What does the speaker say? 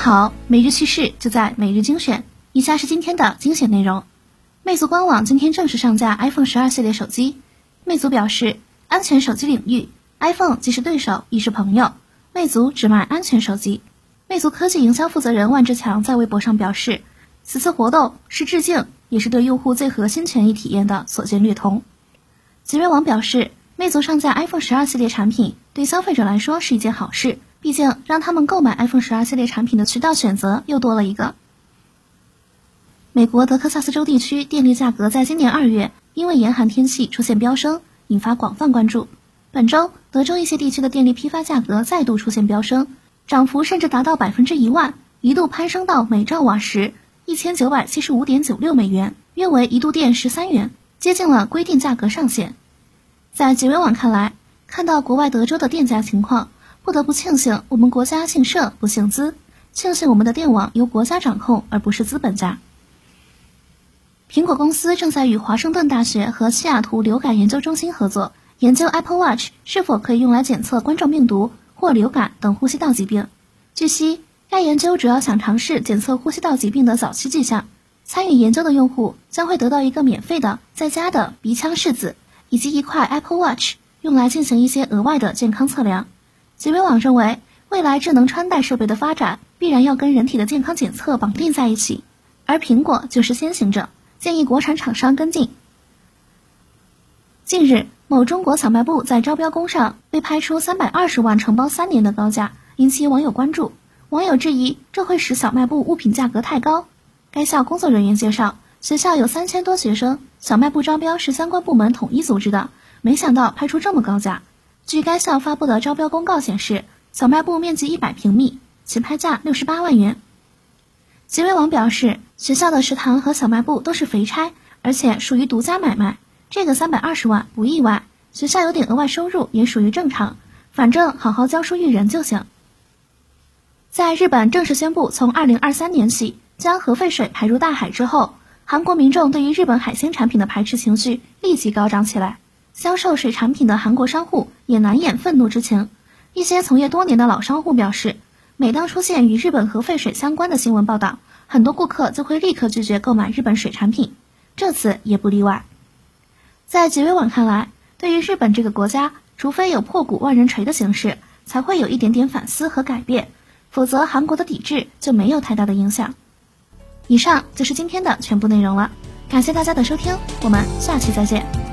好，每日趣事就在每日精选。以下是今天的精选内容。魅族官网今天正式上架 iPhone 十二系列手机。魅族表示，安全手机领域，iPhone 既是对手，亦是朋友。魅族只卖安全手机。魅族科技营销负责人万志强在微博上表示，此次活动是致敬，也是对用户最核心权益体验的所见略同。极微网表示，魅族上架 iPhone 十二系列产品，对消费者来说是一件好事。毕竟，让他们购买 iPhone 十二系列产品的渠道选择又多了一个。美国德克萨斯州地区电力价格在今年二月因为严寒天气出现飙升，引发广泛关注。本周，德州一些地区的电力批发价格再度出现飙升，涨幅甚至达到百分之一万，一度攀升到每兆瓦时一千九百七十五点九六美元，约为一度电十三元，接近了规定价格上限。在极微网看来，看到国外德州的电价情况。不得不庆幸我们国家姓社不姓资，庆幸我们的电网由国家掌控而不是资本家。苹果公司正在与华盛顿大学和西雅图流感研究中心合作，研究 Apple Watch 是否可以用来检测冠状病毒或流感等呼吸道疾病。据悉，该研究主要想尝试检测呼吸道疾病的早期迹象。参与研究的用户将会得到一个免费的在家的鼻腔拭子，以及一块 Apple Watch，用来进行一些额外的健康测量。极微网认为，未来智能穿戴设备的发展必然要跟人体的健康检测绑定在一起，而苹果就是先行者，建议国产厂商跟进。近日，某中国小卖部在招标公上被拍出三百二十万承包三年的高价，引起网友关注。网友质疑这会使小卖部物品价格太高。该校工作人员介绍，学校有三千多学生，小卖部招标是相关部门统一组织的，没想到拍出这么高价。据该校发布的招标公告显示，小卖部面积一百平米，起拍价六十八万元。极微网表示，学校的食堂和小卖部都是肥差，而且属于独家买卖，这个三百二十万不意外，学校有点额外收入也属于正常，反正好好教书育人就行。在日本正式宣布从二零二三年起将核废水排入大海之后，韩国民众对于日本海鲜产品的排斥情绪立即高涨起来。销售水产品的韩国商户也难掩愤怒之情。一些从业多年的老商户表示，每当出现与日本核废水相关的新闻报道，很多顾客就会立刻拒绝购买日本水产品。这次也不例外。在极微网看来，对于日本这个国家，除非有破鼓万人锤的形式，才会有一点点反思和改变，否则韩国的抵制就没有太大的影响。以上就是今天的全部内容了，感谢大家的收听，我们下期再见。